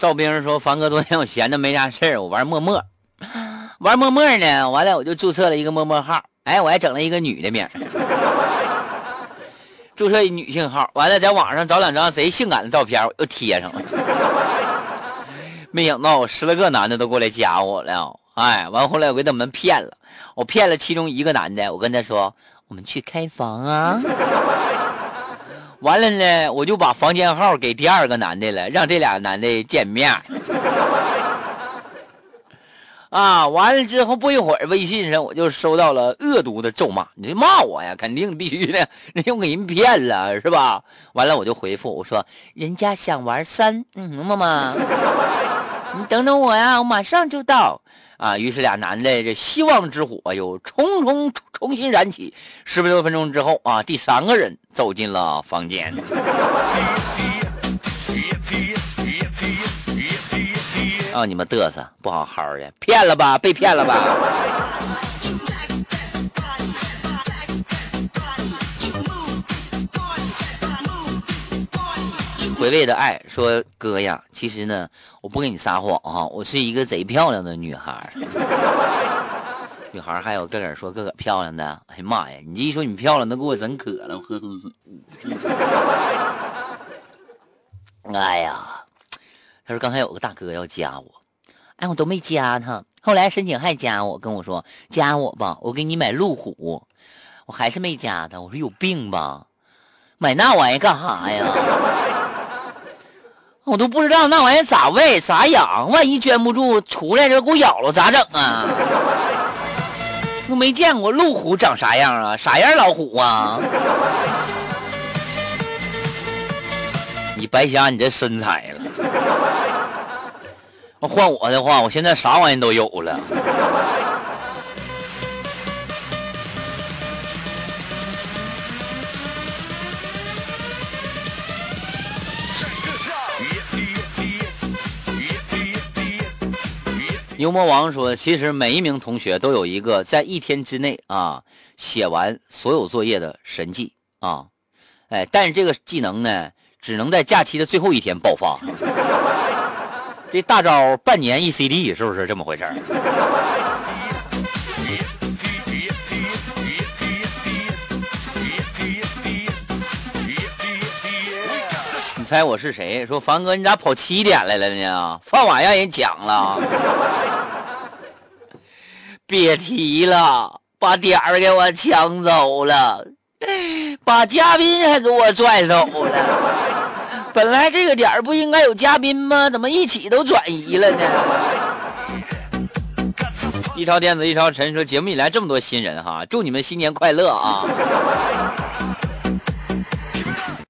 赵兵说：“凡哥，昨天我闲着没啥事儿，我玩陌陌，玩陌陌呢。完了，我就注册了一个陌陌号，哎，我还整了一个女的名，注册一女性号。完了，在网上找两张贼性感的照片，我又贴上了。没想到十来个男的都过来加我了，哎，完后来我给他们骗了，我骗了其中一个男的，我跟他说，我们去开房啊。”完了呢，我就把房间号给第二个男的了，让这俩男的见面。啊，完了之后不一会儿，微信上我就收到了恶毒的咒骂，你这骂我呀？肯定必须的，人又给人骗了，是吧？完了我就回复我说：“人家想玩三，嗯，么么，你等等我呀，我马上就到。”啊，于是俩男的这希望之火又重重重新燃起。十多分钟之后啊，第三个人走进了房间。让，你们嘚瑟，不好好的，骗了吧？被骗了吧？回味的爱说：“哥呀，其实呢，我不跟你撒谎哈，我是一个贼漂亮的女孩。女孩还有个个说个个漂亮的，哎呀妈呀，你这一说你漂亮，都给我整渴了，我喝口水。哎呀，他说刚才有个大哥要加我，哎，我都没加他，后来申请还加我，跟我说加我吧，我给你买路虎，我还是没加他，我说有病吧，买那玩意干啥呀？”我都不知道那玩意咋喂咋养，万一圈不住出来这给我咬了咋整啊？我没见过路虎长啥样啊？啥样老虎啊？你白瞎你这身材了。换我的话，我现在啥玩意都有了。牛魔王说：“其实每一名同学都有一个在一天之内啊写完所有作业的神技啊，哎，但是这个技能呢，只能在假期的最后一天爆发。这大招半年一 C D 是不是这么回事？”你猜我是谁？说凡哥，你咋跑七点来了呢？饭碗让人抢了。别提了，把点儿给我抢走了，把嘉宾还给我拽走了。本来这个点儿不应该有嘉宾吗？怎么一起都转移了呢？一超电子一超陈说：节目里来这么多新人哈，祝你们新年快乐啊！